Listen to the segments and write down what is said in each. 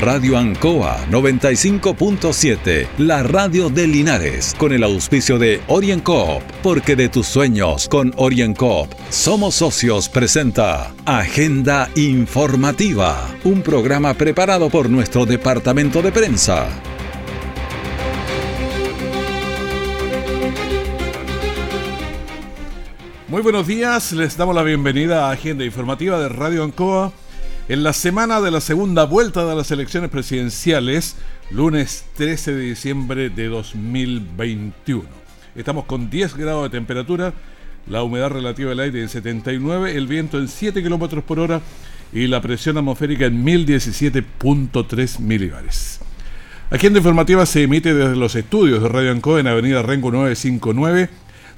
Radio Ancoa 95.7, la radio de Linares, con el auspicio de OrienCoop, porque de tus sueños con OrienCoop somos socios presenta Agenda Informativa, un programa preparado por nuestro departamento de prensa. Muy buenos días, les damos la bienvenida a Agenda Informativa de Radio Ancoa en la semana de la segunda vuelta de las elecciones presidenciales, lunes 13 de diciembre de 2021. Estamos con 10 grados de temperatura, la humedad relativa del aire en 79, el viento en 7 kilómetros por hora y la presión atmosférica en 1017.3 milibares. Agenda informativa se emite desde los estudios de Radio Ancoa en Avenida Rengo 959,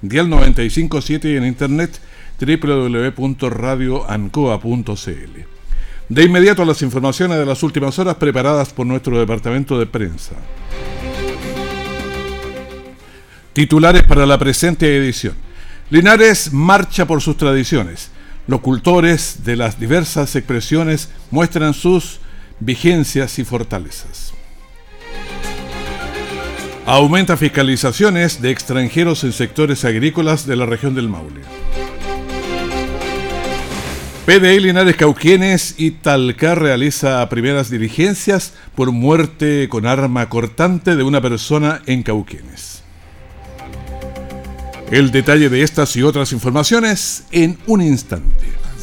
dial 957 y en internet www.radioancoa.cl. De inmediato las informaciones de las últimas horas preparadas por nuestro departamento de prensa. Titulares para la presente edición. Linares marcha por sus tradiciones. Los cultores de las diversas expresiones muestran sus vigencias y fortalezas. Aumenta fiscalizaciones de extranjeros en sectores agrícolas de la región del Maule. PDI Linares Cauquienes y Talca realiza primeras diligencias por muerte con arma cortante de una persona en Cauquienes. El detalle de estas y otras informaciones en un instante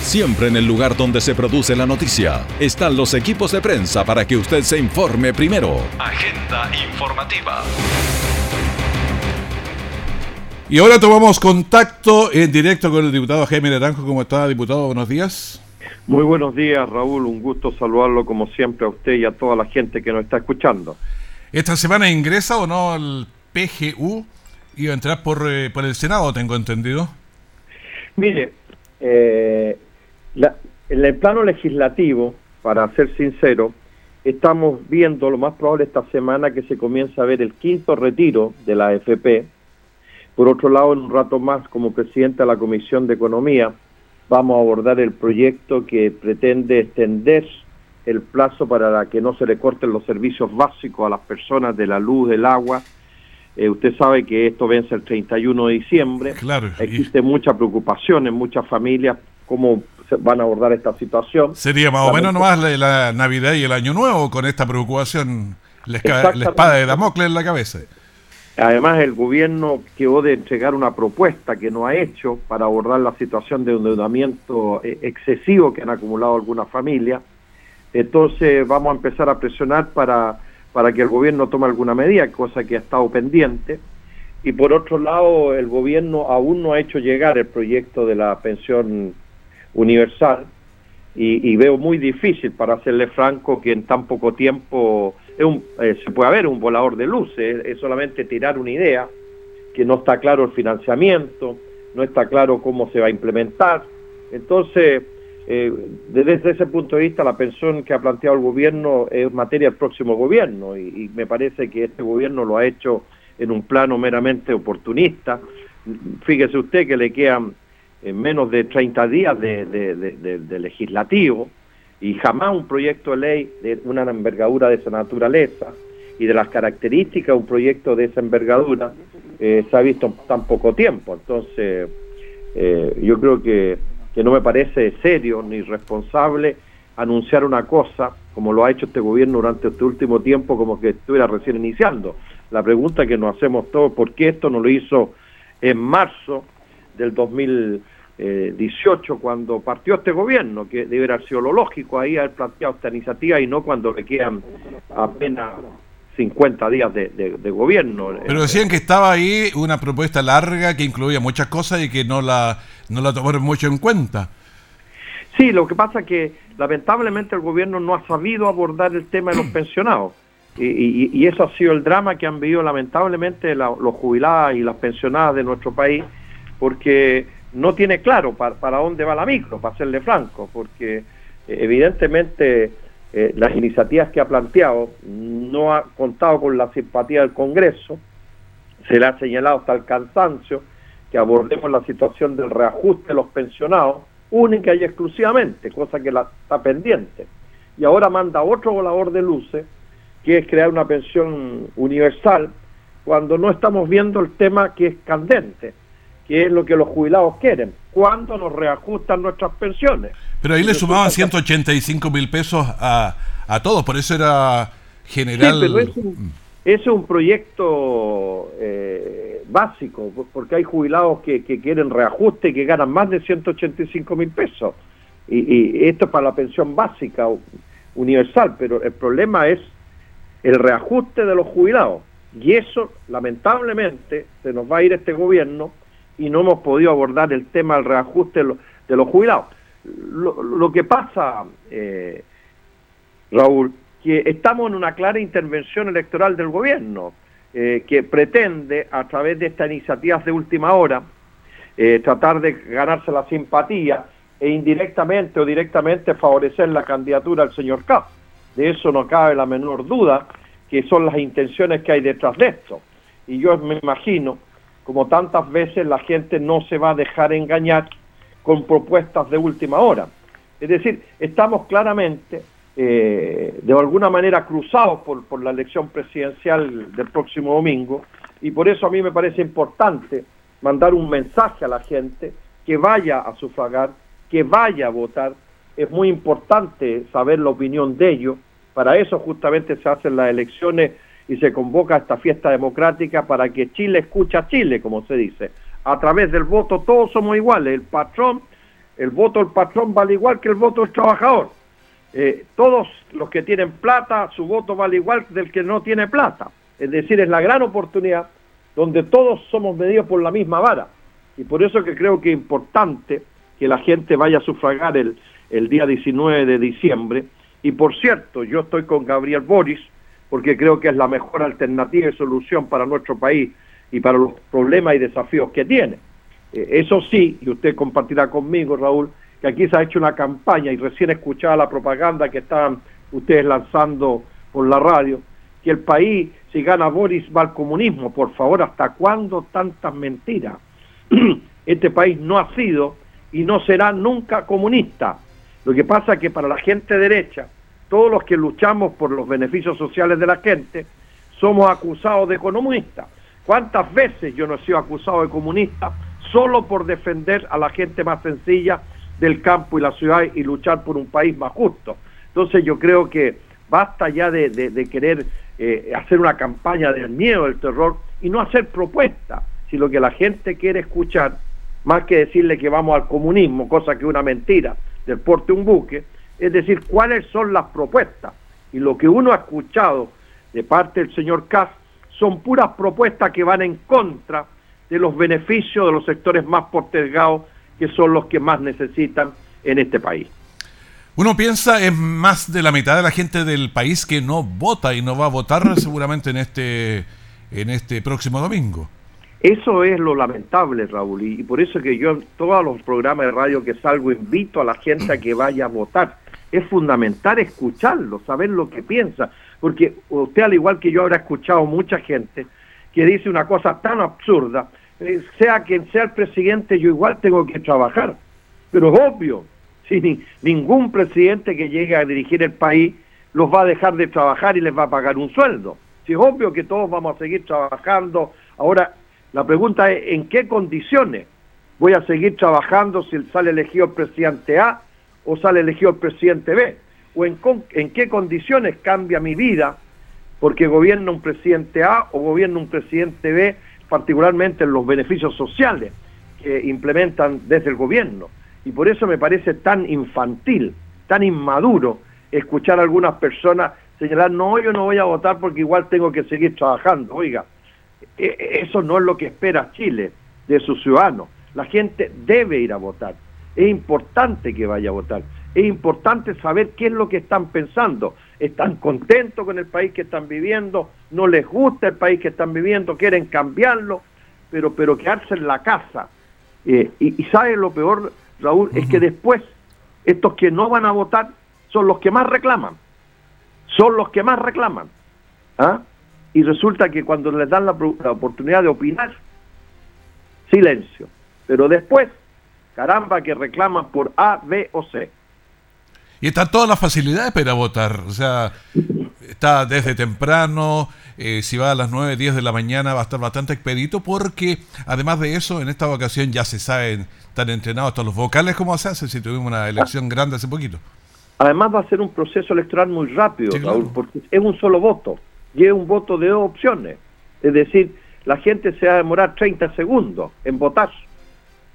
Siempre en el lugar donde se produce la noticia están los equipos de prensa para que usted se informe primero. Agenda informativa. Y ahora tomamos contacto en directo con el diputado Jaime Naranjo. ¿Cómo está, diputado? Buenos días. Muy buenos días, Raúl. Un gusto saludarlo como siempre a usted y a toda la gente que nos está escuchando. ¿Esta semana ingresa o no el PGU iba a entrar por, eh, por el Senado, tengo entendido. Mire, eh, en el plano legislativo, para ser sincero, estamos viendo lo más probable esta semana que se comienza a ver el quinto retiro de la AFP. Por otro lado, en un rato más, como presidente de la Comisión de Economía, vamos a abordar el proyecto que pretende extender el plazo para que no se le corten los servicios básicos a las personas de la luz, del agua, eh, usted sabe que esto vence el 31 de diciembre. Claro. Existe mucha preocupación en muchas familias cómo se van a abordar esta situación. Sería más o menos nomás la, Navidad y el Año Nuevo con esta preocupación, la, espada de Damocles en la cabeza. Además, el gobierno quedó de entregar una propuesta que no ha hecho para abordar la situación de endeudamiento eh, excesivo que han acumulado algunas familias. Entonces, vamos a empezar a presionar para para que el gobierno tome alguna medida, cosa que ha estado pendiente. Y por otro lado, el gobierno aún no ha hecho llegar el proyecto de la pensión universal y, veo muy difícil, para serle franco, que en tan poco tiempo es un, eh, se puede haber un volador de luces, es solamente tirar una idea, que no está claro el financiamiento, no está claro cómo se va a implementar. Entonces, eh, desde ese punto de vista, la pensión que ha planteado el gobierno es materia del próximo gobierno y, me parece que este gobierno lo ha hecho en un plano meramente oportunista. Fíjese usted que le quedan eh, menos de 30 días de, legislativo y jamás un proyecto de ley de una envergadura de esa naturaleza y de las características de un proyecto de esa envergadura eh, se ha visto en tan poco tiempo. Entonces, yo creo que que no me parece serio ni responsable anunciar una cosa como lo ha hecho este gobierno durante este último tiempo como que estuviera recién iniciando. La pregunta que nos hacemos todos, ¿por qué esto no lo hizo en marzo del 2018 cuando partió este gobierno? Que debería haber sido lo lógico ahí haber planteado esta iniciativa y no cuando le quedan apenas 50 días de, de, gobierno. Pero decían que estaba ahí una propuesta larga que incluía muchas cosas y que no la, no la tomaron mucho en cuenta. Sí, lo que pasa es que lamentablemente el gobierno no ha sabido abordar el tema de los pensionados. Y, eso ha sido el drama que han vivido lamentablemente los jubilados y las pensionadas de nuestro país, porque no tiene claro para, dónde va la micro, para serle franco, porque eh, evidentemente eh, las iniciativas que ha planteado no ha contado con la simpatía del Congreso, se le ha señalado hasta el cansancio que abordemos la situación del reajuste de los pensionados, única y exclusivamente, cosa que la, está pendiente. Y ahora manda otro volador de luces, que es crear una pensión universal, cuando no estamos viendo el tema que es candente, que es lo que los jubilados quieren, cuando nos reajustan nuestras pensiones. Pero ahí le sumaban 185 mil pesos a, a todos, por eso era general... es un, proyecto eh, básico, porque hay jubilados que, que quieren reajuste y que ganan más de 185 mil pesos. Y, y esto es para la pensión básica universal, pero el problema es el reajuste de los jubilados. Y eso, lamentablemente, se nos va a ir este gobierno y no hemos podido abordar el tema del reajuste de los, jubilados. Lo, que pasa, eh, Raúl, que estamos en una clara intervención electoral del gobierno, eh, que pretende, a través de estas iniciativas de última hora, eh, tratar de ganarse la simpatía e indirectamente o directamente favorecer la candidatura al señor Kapp de eso no cabe la menor duda, que son las intenciones que hay detrás de esto. Y yo me imagino, como tantas veces, la gente no se va a dejar engañar con propuestas de última hora. Es decir, estamos claramente, eh, de alguna manera, cruzados por, por la elección presidencial del próximo domingo, y por eso a mí me parece importante mandar un mensaje a la gente que vaya a sufragar, que vaya a votar, es muy importante saber la opinión de ellos. Para eso justamente se hacen las elecciones y se convoca esta fiesta democrática para que Chile escuche a Chile, como se dice. A través del voto todos somos iguales. El patrón, el voto del patrón vale igual que el voto del trabajador. Eh, todos los que tienen plata, su voto vale igual del que no tiene plata. Es decir, es la gran oportunidad donde todos somos medidos por la misma vara. Y por eso que creo que es importante que la gente vaya a sufragar el, el día 19 de diciembre. Y por cierto, yo estoy con Gabriel Boris porque creo que es la mejor alternativa y solución para nuestro país y para los problemas y desafíos que tiene. Eh, eso sí, y usted compartirá conmigo, Raúl, que aquí se ha hecho una campaña y recién escuchaba la propaganda que estaban ustedes lanzando por la radio, que el país, si gana Boris, va al comunismo. Por favor, ¿hasta cuándo tantas mentiras? este país no ha sido y no será nunca comunista. Lo que pasa es que para la gente derecha, todos los que luchamos por los beneficios sociales de la gente, somos acusados de economistas. ¿Cuántas veces yo no he sido acusado de comunista solo por defender a la gente más sencilla del campo y la ciudad y luchar por un país más justo? Entonces yo creo que basta ya de, querer eh, hacer una campaña del miedo, del terror y no hacer propuestas. Si lo que la gente quiere escuchar, más que decirle que vamos al comunismo, cosa que es una mentira, del porte un buque, es decir, cuáles son las propuestas. Y lo que uno ha escuchado de parte del señor Kass son puras propuestas que van en contra de los beneficios de los sectores más postergados, que son los que más necesitan en este país. Uno piensa es más de la mitad de la gente del país que no vota y no va a votar seguramente en este en este próximo domingo. Eso es lo lamentable, Raúl, y por eso que yo en todos los programas de radio que salgo invito a la gente a que vaya a votar. Es fundamental escucharlo, saber lo que piensa, porque usted al igual que yo habrá escuchado mucha gente que dice una cosa tan absurda, eh, sea quien sea el presidente, yo igual tengo que trabajar. Pero es obvio, si ningún presidente que llegue a dirigir el país los va a dejar de trabajar y les va a pagar un sueldo. Si es obvio que todos vamos a seguir trabajando. Ahora, la pregunta es, ¿en qué condiciones voy a seguir trabajando si sale elegido el presidente A o sale elegido el presidente B? ¿O en, en qué condiciones cambia mi vida porque gobierna un presidente A o gobierna un presidente B, particularmente en los beneficios sociales que implementan desde el gobierno? Y por eso me parece tan infantil, tan inmaduro escuchar a algunas personas señalar, no, yo no voy a votar porque igual tengo que seguir trabajando. Oiga, e, eso no es lo que espera Chile de sus ciudadanos. La gente debe ir a votar. Es importante que vaya a votar. Es importante saber qué es lo que están pensando. ¿Están contentos con el país que están viviendo? ¿No les gusta el país que están viviendo? ¿Quieren cambiarlo? Pero, pero quedarse en la casa. Eh, y, y sabe lo peor, Raúl, es que después estos que no van a votar son los que más reclaman. Son los que más reclaman. ¿Ah? Y resulta que cuando les dan la, la oportunidad de opinar, silencio. Pero después, caramba, que reclaman por A, B o C. Y están todas las facilidades para votar. O sea, está desde temprano, eh, si va a las 9, 10 de la mañana va a estar bastante expedito porque además de eso, en esta ocasión ya se saben, están entrenados todos los vocales como se hace si tuvimos una elección grande hace poquito. Además va a ser un proceso electoral muy rápido, Raúl, porque es un solo voto y es un voto de dos opciones. Es decir, la gente se va a demorar 30 segundos en votar,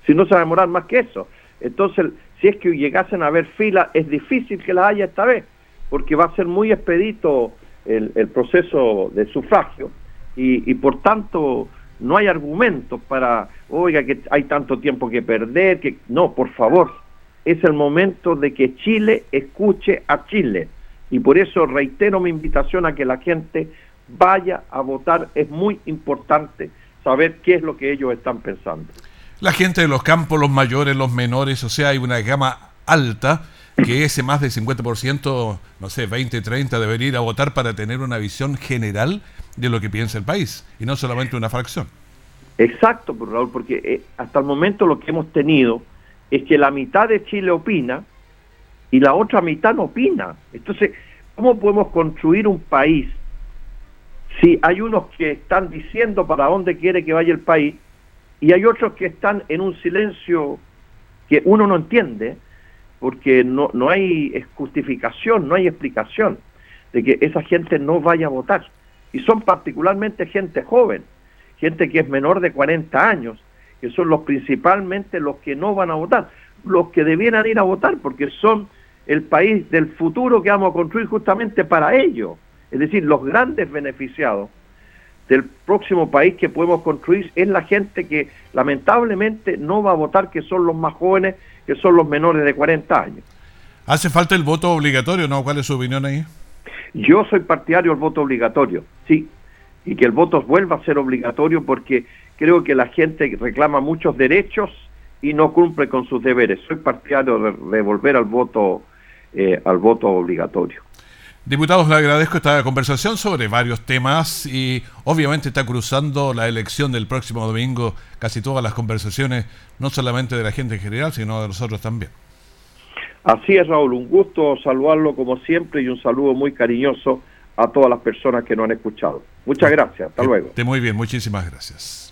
si no se va a demorar más que eso. Entonces, si es que llegasen a haber fila, es difícil que la haya esta vez, porque va a ser muy expedito el, proceso de sufragio y, y, por tanto no hay argumentos para, oiga, que hay tanto tiempo que perder, que no, por favor, es el momento de que Chile escuche a Chile. Y por eso reitero mi invitación a que la gente vaya a votar. Es muy importante saber qué es lo que ellos están pensando. La gente de los campos, los mayores, los menores, o sea, hay una gama alta que ese más del 50%, no sé, 20, 30, debería ir a votar para tener una visión general de lo que piensa el país y no solamente una fracción. Exacto, pues, Raúl, porque eh, hasta el momento lo que hemos tenido es que la mitad de Chile opina y la otra mitad no opina. Entonces, ¿cómo podemos construir un país si hay unos que están diciendo para dónde quiere que vaya el país y hay otros que están en un silencio que uno no entiende porque no, no hay justificación, no hay explicación de que esa gente no vaya a votar. Y son particularmente gente joven, gente que es menor de 40 años, que son los principalmente los que no van a votar, los que debieran ir a votar porque son el país del futuro que vamos a construir justamente para ellos. Es decir, los grandes beneficiados del próximo país que podemos construir es la gente que lamentablemente no va a votar, que son los más jóvenes, que son los menores de 40 años. ¿Hace falta el voto obligatorio, no? ¿Cuál es su opinión ahí? Yo soy partidario del voto obligatorio, sí, y que el voto vuelva a ser obligatorio porque creo que la gente reclama muchos derechos y no cumple con sus deberes. Soy partidario de, volver al voto, eh, al voto obligatorio. Diputados, le agradezco esta conversación sobre varios temas y obviamente está cruzando la elección del próximo domingo casi todas las conversaciones, no solamente de la gente en general, sino de nosotros también. Así es, Raúl, un gusto saludarlo como siempre y un saludo muy cariñoso a todas las personas que nos han escuchado. Muchas gracias, hasta luego. Muy bien, muchísimas gracias.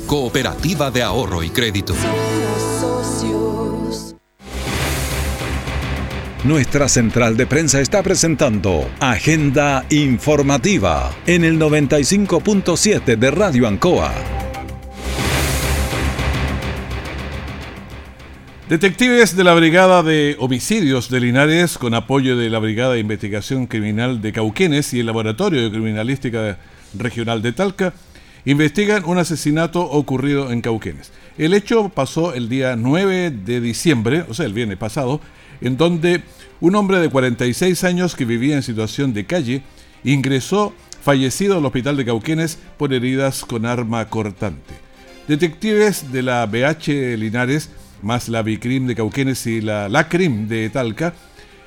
Cooperativa de Ahorro y Crédito. Nuestra central de prensa está presentando Agenda Informativa en el 95.7 de Radio Ancoa. Detectives de la Brigada de Homicidios de Linares, con apoyo de la Brigada de Investigación Criminal de Cauquenes y el Laboratorio de Criminalística Regional de Talca, investigan un asesinato ocurrido en Cauquenes. El hecho pasó el día 9 de diciembre, o sea, el viernes pasado, en donde un hombre de 46 años que vivía en situación de calle ingresó fallecido al hospital de Cauquenes por heridas con arma cortante. Detectives de la BH Linares, más la Bicrim de Cauquenes y la LACRIM de Talca,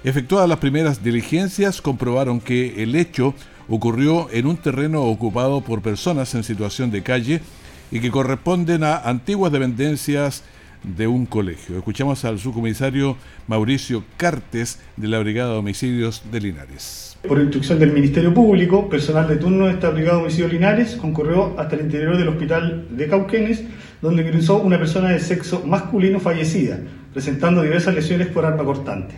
efectuadas las primeras diligencias, comprobaron que el hecho ocurrió en un terreno ocupado por personas en situación de calle y que corresponden a antiguas dependencias de un colegio. Escuchamos al subcomisario Mauricio Cartes de la Brigada de Homicidios de Linares. Por instrucción del Ministerio Público, personal de turno de esta Brigada de Homicidios Linares concurrió hasta el interior del hospital de Cauquenes, donde ingresó una persona de sexo masculino fallecida, presentando diversas lesiones por arma cortante.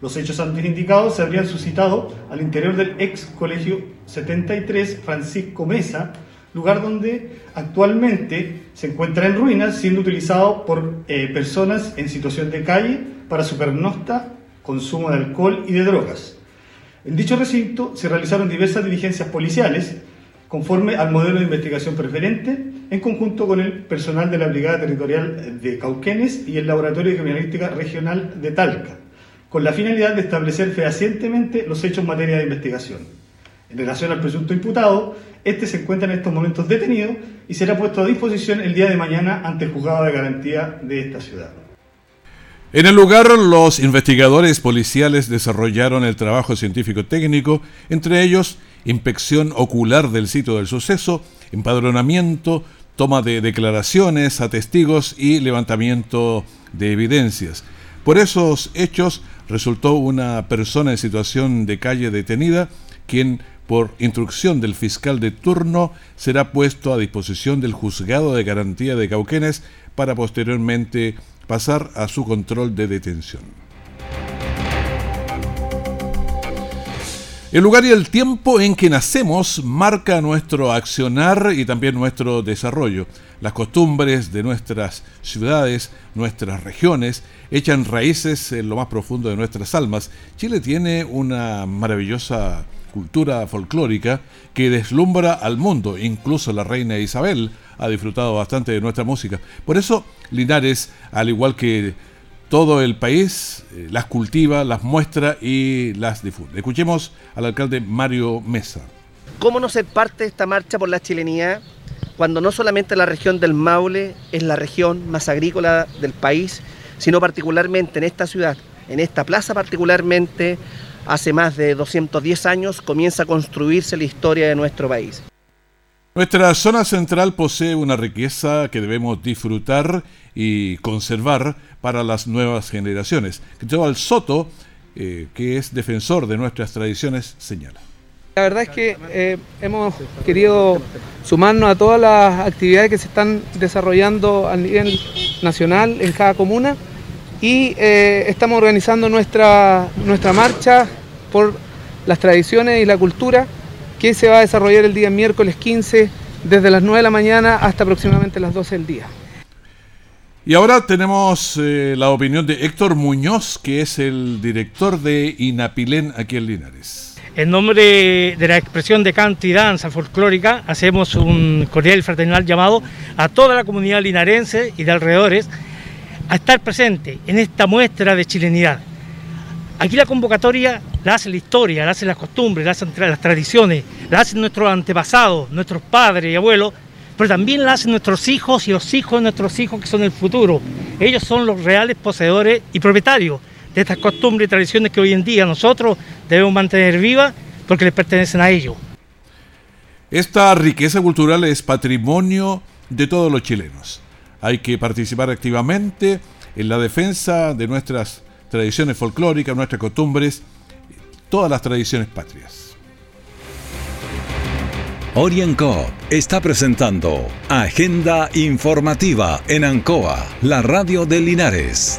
Los hechos antes indicados se habrían suscitado al interior del ex colegio 73 Francisco Mesa, lugar donde actualmente se encuentra en ruinas, siendo utilizado por eh, personas en situación de calle para su pernocta, consumo de alcohol y de drogas. En dicho recinto se realizaron diversas diligencias policiales conforme al modelo de investigación preferente, en conjunto con el personal de la Brigada Territorial de Cauquenes y el Laboratorio de Criminalística Regional de Talca, con la finalidad de establecer fehacientemente los hechos en materia de investigación. En relación al presunto imputado, este se encuentra en estos momentos detenido y será puesto a disposición el día de mañana ante el juzgado de garantía de esta ciudad. En el lugar, los investigadores policiales desarrollaron el trabajo científico técnico, entre ellos inspección ocular del sitio del suceso, empadronamiento, toma de declaraciones a testigos y levantamiento de evidencias. Por esos hechos resultó una persona en situación de calle detenida, quien por instrucción del fiscal de turno, será puesto a disposición del juzgado de garantía de Cauquenes para posteriormente pasar a su control de detención. El lugar y el tiempo en que nacemos marca nuestro accionar y también nuestro desarrollo. Las costumbres de nuestras ciudades, nuestras regiones, echan raíces en lo más profundo de nuestras almas. Chile tiene una maravillosa cultura folclórica que deslumbra al mundo. Incluso la reina Isabel ha disfrutado bastante de nuestra música. Por eso Linares, al igual que todo el país, eh, las cultiva, las muestra y las difunde. Escuchemos al alcalde Mario Mesa. ¿Cómo no ser parte esta marcha por la chilenía cuando no solamente la región del Maule es la región más agrícola del país, sino particularmente en esta ciudad, en esta plaza particularmente, hace más de 210 años comienza a construirse la historia de nuestro país. Nuestra zona central posee una riqueza que debemos disfrutar y conservar para las nuevas generaciones. Cristóbal Soto, eh, que es defensor de nuestras tradiciones, señala. La verdad es que eh, hemos querido sumarnos a todas las actividades que se están desarrollando a nivel nacional en cada comuna y eh, estamos organizando nuestra, nuestra marcha por las tradiciones y la cultura que se va a desarrollar el día miércoles 15 desde las 9 de la mañana hasta aproximadamente las 12 del día. Y ahora tenemos eh, la opinión de Héctor Muñoz, que es el director de Inapilén aquí en Linares. En nombre de la expresión de canto y danza folclórica, hacemos un cordial y fraternal llamado a toda la comunidad linarense y de alrededores a estar presente en esta muestra de chilenidad. Aquí la convocatoria la hace la historia, la hacen las costumbres, la hacen las tradiciones, la hacen nuestros antepasados, nuestros padres y abuelos, pero también la hacen nuestros hijos y los hijos de nuestros hijos que son el futuro. Ellos son los reales poseedores y propietarios de estas costumbres y tradiciones que hoy en día nosotros debemos mantener vivas porque les pertenecen a ellos. Esta riqueza cultural es patrimonio de todos los chilenos. Hay que participar activamente en la defensa de nuestras tradiciones folclóricas, nuestras costumbres, todas las tradiciones patrias. Orienco está presentando Agenda Informativa en Ancoa, la radio de Linares.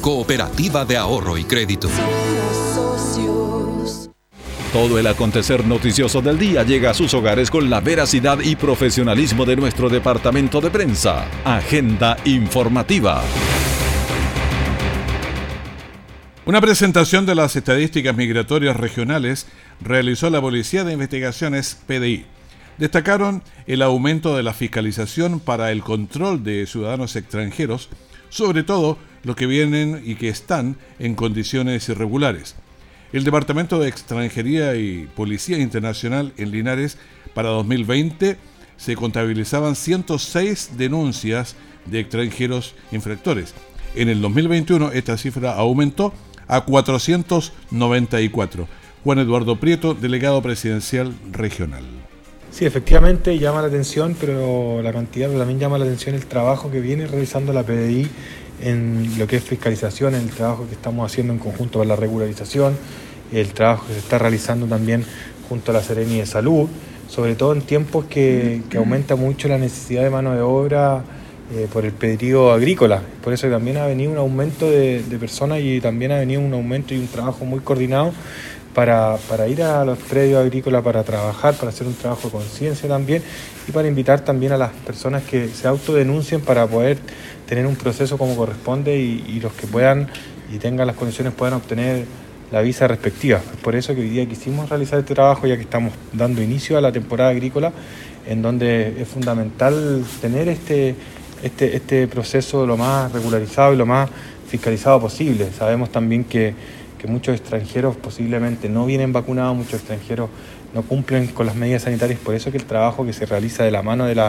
Cooperativa de Ahorro y Crédito. Todo el acontecer noticioso del día llega a sus hogares con la veracidad y profesionalismo de nuestro departamento de prensa. Agenda informativa. Una presentación de las estadísticas migratorias regionales realizó la Policía de Investigaciones PDI. Destacaron el aumento de la fiscalización para el control de ciudadanos extranjeros sobre todo los que vienen y que están en condiciones irregulares. El Departamento de Extranjería y Policía Internacional en Linares para 2020 se contabilizaban 106 denuncias de extranjeros infractores. En el 2021 esta cifra aumentó a 494. Juan Eduardo Prieto, delegado presidencial regional. Sí, efectivamente llama la atención, pero la cantidad también llama la atención el trabajo que viene realizando la PDI en lo que es fiscalización, el trabajo que estamos haciendo en conjunto con la regularización, el trabajo que se está realizando también junto a la Sereni de Salud, sobre todo en tiempos que, aumenta mucho la necesidad de mano de obra eh, por el pedido agrícola. Por eso también ha venido un aumento de personas y también ha venido un aumento y un trabajo muy coordinado para, ir a los predios agrícolas para trabajar, para hacer un trabajo de conciencia también y para invitar también a las personas que se autodenuncien para poder tener un proceso como corresponde y, los que puedan y tengan las condiciones puedan obtener la visa respectiva. Es por eso que hoy día quisimos realizar este trabajo ya que estamos dando inicio a la temporada agrícola en donde es fundamental tener este, este, este proceso lo más regularizado y lo más fiscalizado posible. Sabemos también que que muchos extranjeros posiblemente no vienen vacunados, muchos extranjeros no cumplen con las medidas sanitarias, por eso que el trabajo que se realiza de la mano del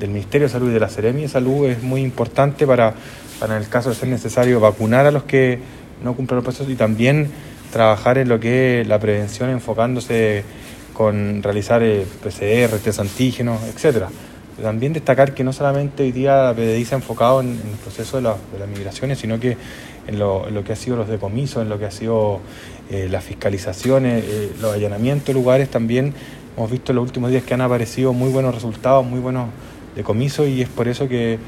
Ministerio de Salud y de la Seremi de Salud es muy importante para, para en el caso de ser necesario vacunar a los que no cumplen los procesos y también trabajar en lo que es la prevención enfocándose con realizar eh, PCR, test antígenos, etcétera. También destacar que no solamente hoy día la PDI se ha enfocado en, el proceso de las migraciones, sino que en lo, que ha sido los decomisos, en lo que ha sido eh, las fiscalizaciones, eh, los allanamientos de lugares también. Hemos visto en los últimos días que han aparecido muy buenos resultados, muy buenos decomisos y es por eso que,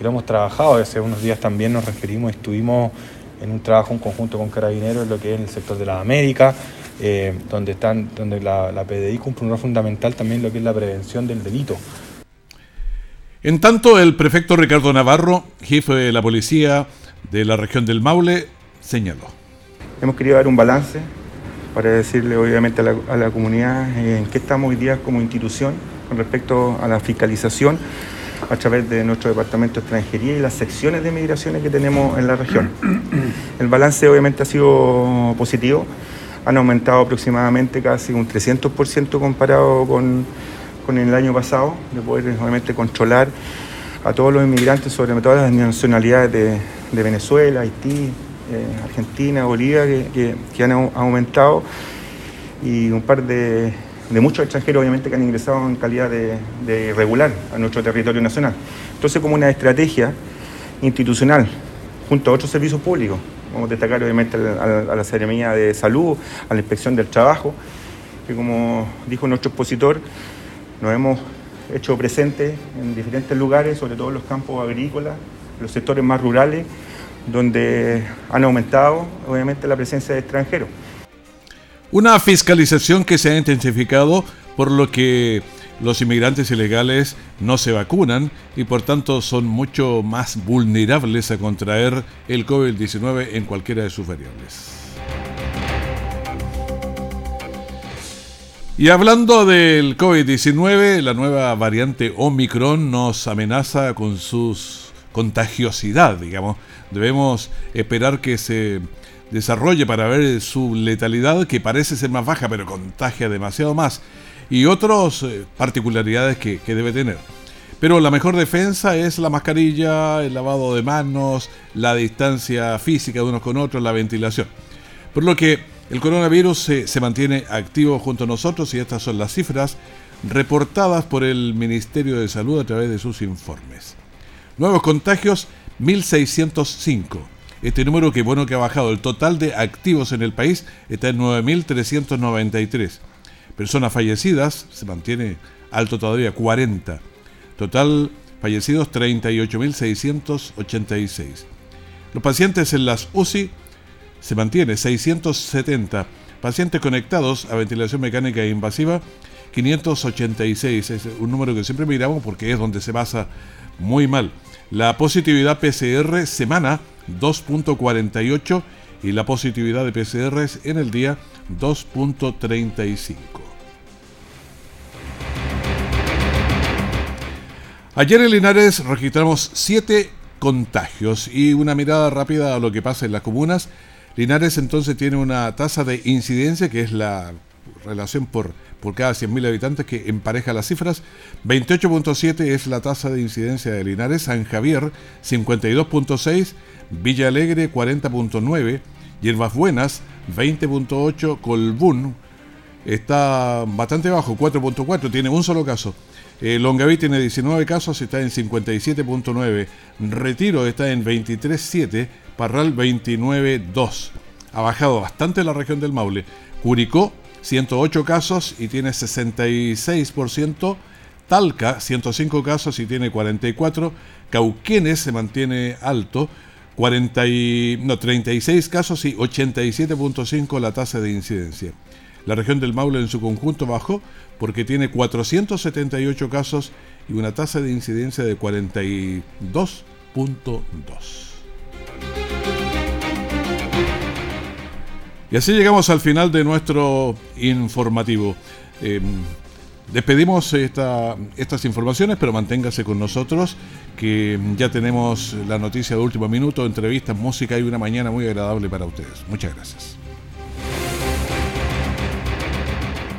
lo hemos trabajado. Hace unos días también nos referimos, estuvimos en un trabajo en conjunto con Carabineros en lo que es el sector de la América, eh, donde, están, donde la, la PDI cumple un rol fundamental también lo que es la prevención del delito. En tanto, el prefecto Ricardo Navarro, jefe de la policía, de la región del Maule señaló. Hemos querido dar un balance para decirle obviamente a la, comunidad en qué estamos hoy día como institución con respecto a la fiscalización a través de nuestro departamento de extranjería y las secciones de migraciones que tenemos en la región. El balance obviamente ha sido positivo, han aumentado aproximadamente casi un 300% comparado con, con el año pasado, de poder obviamente controlar a todos los inmigrantes, sobre todas las nacionalidades de, de Venezuela, Haití, eh, Argentina, Bolivia, que, han aumentado y un par de, muchos extranjeros, obviamente, que han ingresado en calidad de, de irregular a nuestro territorio nacional. Entonces, como una estrategia institucional, junto a otros servicios públicos, vamos a destacar, obviamente, a, la Ceremonia de Salud, a la Inspección del Trabajo, que, como dijo nuestro expositor, nos hemos hecho presentes en diferentes lugares, sobre todo en los campos agrícolas, los sectores más rurales, donde han aumentado obviamente la presencia de extranjeros. Una fiscalización que se ha intensificado por lo que los inmigrantes ilegales no se vacunan y por tanto son mucho más vulnerables a contraer el COVID-19 en cualquiera de sus variables. Y hablando del COVID-19, la nueva variante Omicron nos amenaza con sus contagiosidad, digamos. Debemos esperar que se desarrolle para ver su letalidad, que parece ser más baja, pero contagia demasiado más, y otras eh, particularidades que, que debe tener. Pero la mejor defensa es la mascarilla, el lavado de manos, la distancia física de unos con otros, la ventilación. Por lo que el coronavirus se, se, mantiene activo junto a nosotros y estas son las cifras reportadas por el Ministerio de Salud a través de sus informes. Nuevos contagios, 1.605. Este número que bueno que ha bajado. El total de activos en el país está en 9.393. Personas fallecidas, se mantiene alto todavía, 40. Total fallecidos, 38.686. Los pacientes en las UCI se mantiene 670. Pacientes conectados a ventilación mecánica e invasiva, 586. Es un número que siempre miramos porque es donde se basa muy mal. La positividad PCR semana 2.48 y la positividad de PCR en el día 2.35. Ayer en Linares registramos 7 contagios. Y una mirada rápida a lo que pasa en las comunas. Linares entonces tiene una tasa de incidencia que es la relación por, por cada 100.000 habitantes que empareja las cifras. 28.7 es la tasa de incidencia de Linares, San Javier 52.6, Villa Alegre 40.9, Hierbas Buenas 20.8, Colbún está bastante bajo, 4.4, tiene un solo caso. Eh, Longaví tiene 19 casos, está en 57.9. Retiro está en 23.7. Parral 29.2. Ha bajado bastante la región del Maule. Curicó 108 casos y tiene 66%. Talca 105 casos y tiene 44. Cauquenes se mantiene alto. 40 no, 36 casos y 87.5 la tasa de incidencia. La región del Maule en su conjunto bajó porque tiene 478 casos y una tasa de incidencia de 42.2. Y así llegamos al final de nuestro informativo. Em, despedimos estas informaciones, pero manténgase con nosotros, que ya tenemos la noticia de último minuto, entrevistas, música y una mañana muy agradable para ustedes. Muchas gracias.